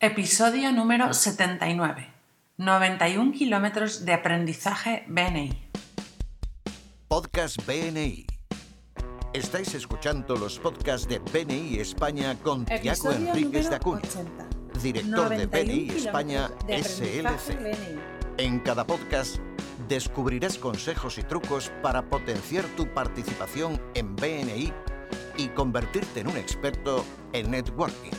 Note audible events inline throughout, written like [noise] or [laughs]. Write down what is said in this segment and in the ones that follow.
Episodio número 79. 91 kilómetros de aprendizaje BNI. Podcast BNI. Estáis escuchando los podcasts de BNI España con Tiago Enríquez de Acuña, 80. director de 91 BNI España de SLC. BNI. En cada podcast descubrirás consejos y trucos para potenciar tu participación en BNI y convertirte en un experto en networking.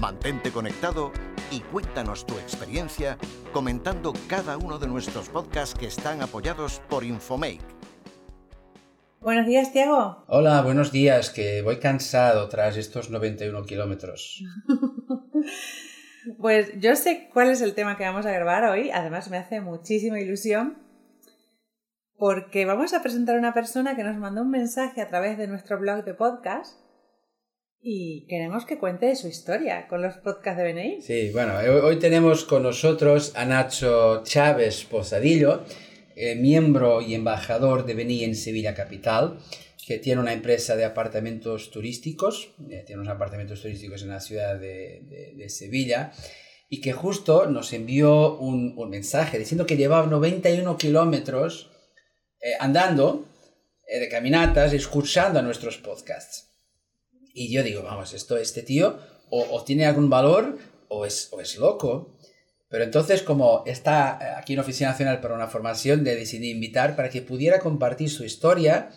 Mantente conectado y cuéntanos tu experiencia comentando cada uno de nuestros podcasts que están apoyados por Infomake. Buenos días, Tiago. Hola, buenos días, que voy cansado tras estos 91 kilómetros. [laughs] Pues yo sé cuál es el tema que vamos a grabar hoy. Además, me hace muchísima ilusión porque vamos a presentar a una persona que nos mandó un mensaje a través de nuestro blog de podcast y queremos que cuente su historia con los podcasts de BNI. Sí, bueno, hoy, hoy tenemos con nosotros a Nacho Chávez Posadillo, eh, miembro y embajador de BNI en Sevilla Capital, que tiene una empresa de apartamentos turísticos, eh, tiene unos apartamentos turísticos en la ciudad de, de- Sevilla, y que justo nos envió un, un mensaje diciendo que llevaba 91 kilómetros eh, andando eh, de caminatas, escuchando a nuestros podcasts. Y yo digo, vamos, esto, este tío o, o tiene algún valor o es, o es loco. Pero entonces, como está eh, aquí en Oficina Nacional para una formación, le decidí invitar para que pudiera compartir su historia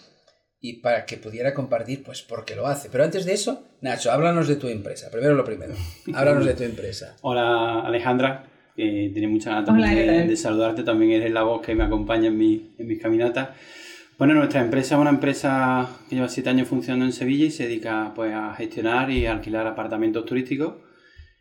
y para que pudiera compartir, pues, por qué lo hace. Pero antes de eso, Nacho, háblanos de tu empresa. Primero lo primero. Háblanos de tu empresa. [laughs] Hola Alejandra, que tiene mucha ganas también ¿qué de, de saludarte, también eres la voz que me acompaña en, mi, en mis caminatas. Bueno, nuestra empresa es una empresa que lleva siete años funcionando en Sevilla y se dedica pues, a gestionar y alquilar apartamentos turísticos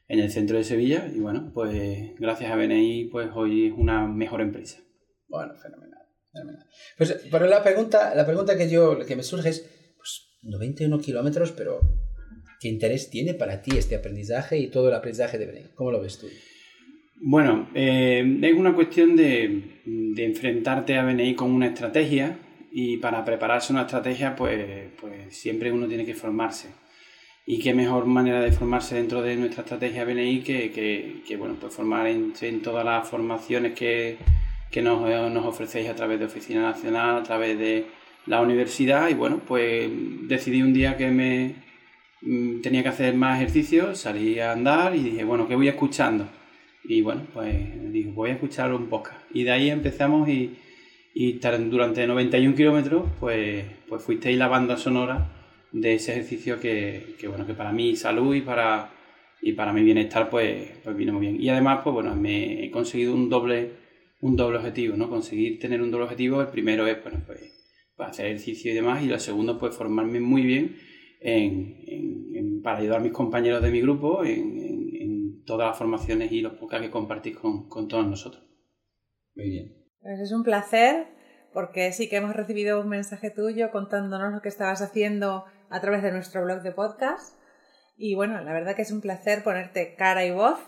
en el centro de Sevilla y bueno, pues gracias a BNI pues hoy es una mejor empresa. Bueno, fenomenal. fenomenal. Pues, pero la pregunta, la pregunta que yo que me surge es, pues, 91 kilómetros, pero ¿qué interés tiene para ti este aprendizaje y todo el aprendizaje de BNI? ¿Cómo lo ves tú? Bueno, eh, es una cuestión de, de enfrentarte a BNI con una estrategia y para prepararse una estrategia pues, pues siempre uno tiene que formarse. Y qué mejor manera de formarse dentro de nuestra estrategia BNI que, que, que, bueno, pues formar en, en todas las formaciones que, que nos, eh, nos ofrecéis a través de Oficina Nacional, a través de la universidad y bueno, pues decidí un día que me mm, tenía que hacer más ejercicio, salí a andar y dije, bueno, ¿qué voy escuchando? Y bueno, pues dije, voy a escuchar un podcast. Y de ahí empezamos y, y tar- durante 91 kilómetros, pues, pues fuisteis la banda sonora de ese ejercicio que, que, bueno, que para mi salud y para, y para mi bienestar, pues, pues vino muy bien. Y además, pues bueno, me he conseguido un doble, un doble objetivo, ¿no? Conseguir tener un doble objetivo. El primero es, bueno, pues, pues hacer ejercicio y demás. Y lo segundo, pues formarme muy bien en, para ayudar a mis compañeros de mi grupo en todas las formaciones y los podcasts que compartís con, con todos nosotros. Muy bien. Pues es un placer porque sí que hemos recibido un mensaje tuyo contándonos lo que estabas haciendo a través de nuestro blog de podcast. Y bueno, la verdad que es un placer ponerte cara y voz.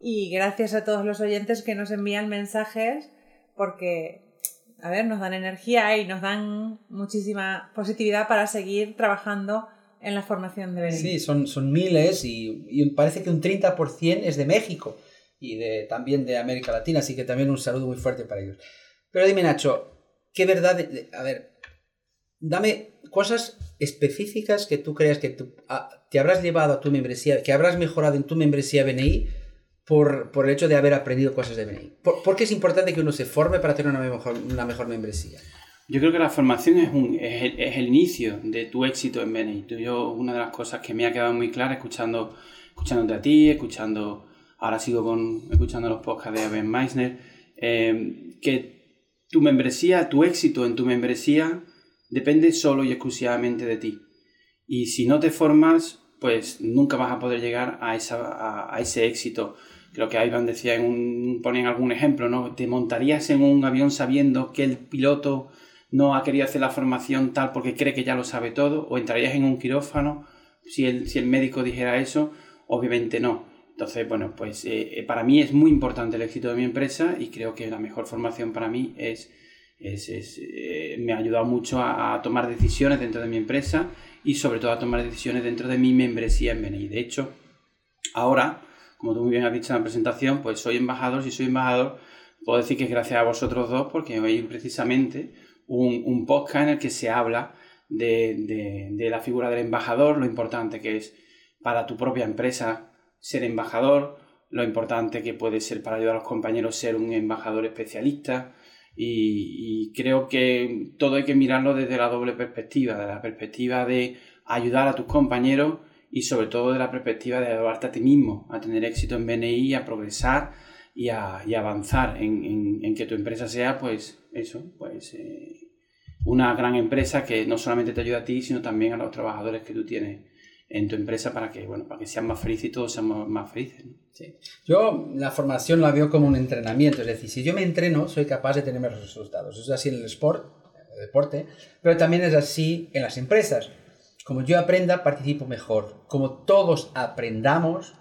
Y gracias a todos los oyentes que nos envían mensajes porque, a ver, nos dan energía y nos dan muchísima positividad para seguir trabajando en la formación de BNI. Sí, son, son miles y, y parece que un 30% es de México y de, también de América Latina, así que también un saludo muy fuerte para ellos. Pero dime, Nacho, ¿qué verdad? de- a ver, dame cosas específicas que tú creas que tú, a- te habrás llevado a tu membresía, que habrás mejorado en tu membresía BNI por, por el hecho de haber aprendido cosas de BNI. ¿Por, por qué es importante que uno se forme para tener una mejor, una mejor membresía? Yo creo que la formación es, un, es, el, es el inicio de tu éxito en BNI. Yo, una de las cosas que me ha quedado muy clara escuchando, escuchándote a ti, escuchando, ahora sigo con, escuchando los podcasts de Ben Meissner, eh, que tu membresía, tu éxito en tu membresía depende solo y exclusivamente de ti. Y si no te formas, pues nunca vas a poder llegar a, esa, a, ese éxito. Creo que Ivan decía, en un, ponen algún ejemplo, ¿no? Te montarías en un avión sabiendo que el piloto no ha querido hacer la formación tal porque cree que ya lo sabe todo, o entrarías en un quirófano si el, si el médico dijera eso, obviamente no. Entonces, bueno, pues eh, eh, para mí es muy importante el éxito de mi empresa y creo que la mejor formación para mí es, es, es, eh, me ha ayudado mucho a, tomar decisiones dentro de mi empresa y sobre todo a tomar decisiones dentro de mi membresía en BNI. De hecho, ahora como tú muy bien has dicho en la presentación, pues soy embajador, si soy embajador, puedo decir que es gracias a vosotros dos, porque hoy precisamente un, un podcast en el que se habla de, de, la figura del embajador, lo importante que es para tu propia empresa ser embajador, lo importante que puede ser para ayudar a los compañeros ser un embajador especialista. Y, creo que todo hay que mirarlo desde la doble perspectiva, de la perspectiva de ayudar a tus compañeros y sobre todo de la perspectiva de ayudarte a ti mismo, a tener éxito en BNI, a progresar y a, avanzar en, que tu empresa sea, pues eso, pues eh, una gran empresa que no solamente te ayuda a ti, sino también a los trabajadores que tú tienes en tu empresa para que, bueno, para que sean más felices y todos seamos más felices. Sí. Yo la formación la veo como un entrenamiento, es decir, si yo me entreno, soy capaz de tener mejores resultados. Eso es así en el sport, en el deporte, pero también es así en las empresas. Como yo aprenda, participo mejor. Como todos aprendamos,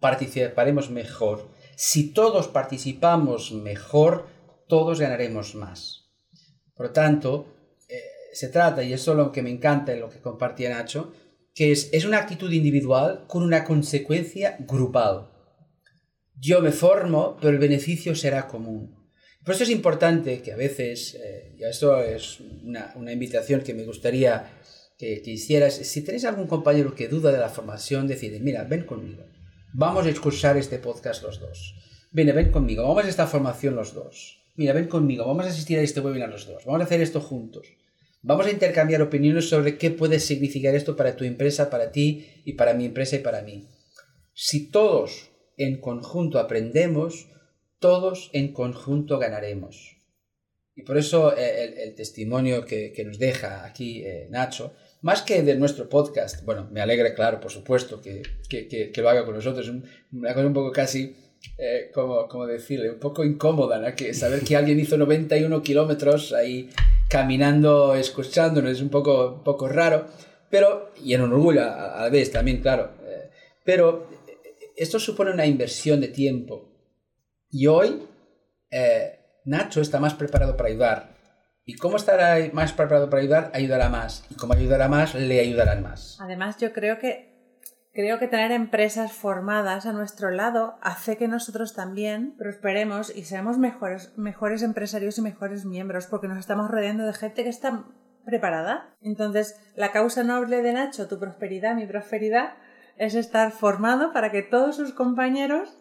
participaremos mejor. Si todos participamos mejor, todos ganaremos más. Por lo tanto, se trata, y eso es lo que me encanta en lo que compartía Nacho, que es, es una actitud individual con una consecuencia grupal. Yo me formo, pero el beneficio será común. Por eso es importante que a veces, eh, y esto es una, una, invitación que me gustaría que, que, hicieras, si tenéis algún compañero que duda de la formación, decide, mira, ven conmigo, vamos a escuchar este podcast los dos. Ven, ven conmigo, vamos a esta formación los dos. Mira, ven conmigo, vamos a asistir a este webinar los dos, vamos a hacer esto juntos. Vamos a intercambiar opiniones sobre qué puede significar esto para tu empresa, para ti y para mi empresa y para mí. Si todos en conjunto aprendemos, todos en conjunto ganaremos. Y por eso eh, el, testimonio que, nos deja aquí eh, Nacho, más que de nuestro podcast, bueno, me alegra, claro, por supuesto, que, lo haga con nosotros, una cosa un poco casi, eh, como, como decirle, un poco incómoda, ¿no? que saber que alguien hizo 91 kilómetros ahí caminando, escuchándonos, es un poco, poco raro, pero, y en un orgullo a, la vez también, claro, eh, pero esto supone una inversión de tiempo. Y hoy eh, Nacho está más preparado para ayudar. ¿Y cómo estará más preparado para ayudar? Ayudará más. Y como ayudará más, le ayudarán más. Además, yo creo que Creo que tener empresas formadas a nuestro lado hace que nosotros también prosperemos y seamos mejores, mejores empresarios y mejores miembros porque nos estamos rodeando de gente que está preparada. Entonces, la causa noble de Nacho, tu prosperidad, mi prosperidad, es estar formado para que todos sus compañeros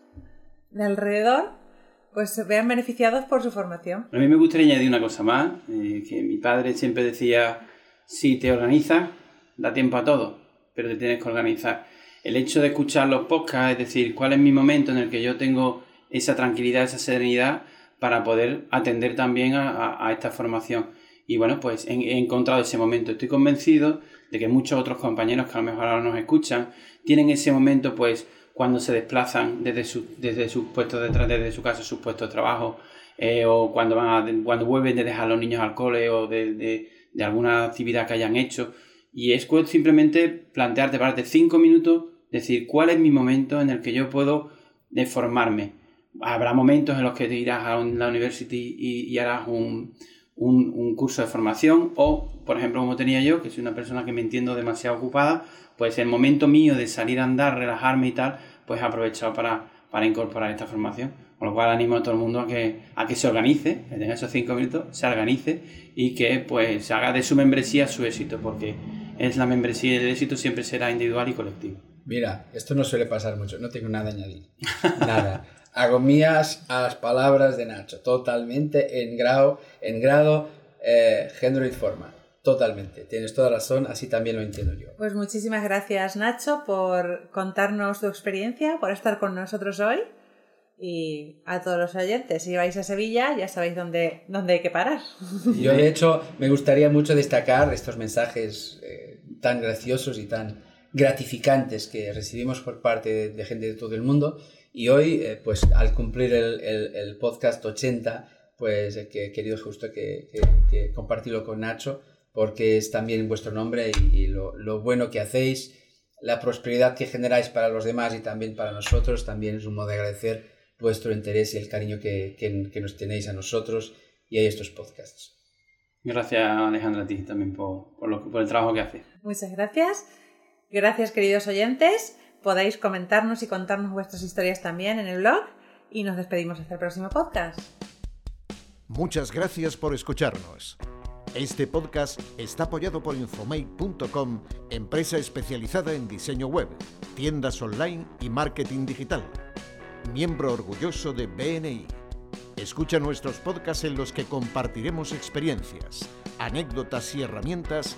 de alrededor pues se vean beneficiados por su formación. A mí me gustaría añadir una cosa más, eh, que mi padre siempre decía, si te organizas, da tiempo a todo, pero te tienes que organizar el hecho de escuchar los podcasts, es decir, cuál es mi momento en el que yo tengo esa tranquilidad, esa serenidad para poder atender también a, esta formación. Y bueno, pues he, encontrado ese momento. Estoy convencido de que muchos otros compañeros que a lo mejor ahora nos escuchan tienen ese momento pues cuando se desplazan desde, su, desde sus puestos de desde su casa, sus puestos de trabajo, eh, o cuando, van cuando vuelven de dejar a los niños al cole o de, de, de alguna actividad que hayan hecho. Y es simplemente plantearte, pararte cinco minutos decir, ¿cuál es mi momento en el que yo puedo deformarme? Habrá momentos en los que te irás a la university y, harás un, curso de formación o, por ejemplo, como tenía yo, que soy una persona que me entiendo demasiado ocupada, pues el momento mío de salir a andar, relajarme y tal, pues he aprovechado para, para incorporar esta formación. Con lo cual animo a todo el mundo a que, a que se organice, que esos cinco minutos, se organice y que pues se haga de su membresía su éxito, porque es la membresía y el éxito siempre será individual y colectivo. Mira, esto no suele pasar mucho, no tengo nada a añadir. [laughs] Nada. Hago mías a las palabras de Nacho, totalmente en grado, en grado eh, género y forma. Totalmente, tienes toda razón, así también lo entiendo yo. Pues muchísimas gracias Nacho por contarnos tu experiencia, por estar con nosotros hoy y a todos los oyentes, si vais a Sevilla ya sabéis dónde, dónde hay que parar. [laughs] Yo de hecho me gustaría mucho destacar estos mensajes eh, tan graciosos y tan gratificantes que recibimos por parte de, gente de todo el mundo. Y hoy, eh, pues al cumplir el, el, podcast 80, pues eh, que he querido justo que, que, compartirlo con Nacho, porque es también vuestro nombre y, lo, lo, bueno que hacéis, la prosperidad que generáis para los demás y también para nosotros, también es un modo de agradecer vuestro interés y el cariño que, que nos tenéis a nosotros y a estos podcasts. Gracias Alejandra a ti también por, por, lo, por el trabajo que haces. Muchas gracias. Gracias, queridos oyentes, podéis comentarnos y contarnos vuestras historias también en el blog y nos despedimos hasta el próximo podcast. Muchas gracias por escucharnos. Este podcast está apoyado por Infomate.com, empresa especializada en diseño web, tiendas online y marketing digital. Miembro orgulloso de BNI. Escucha nuestros podcasts en los que compartiremos experiencias, anécdotas y herramientas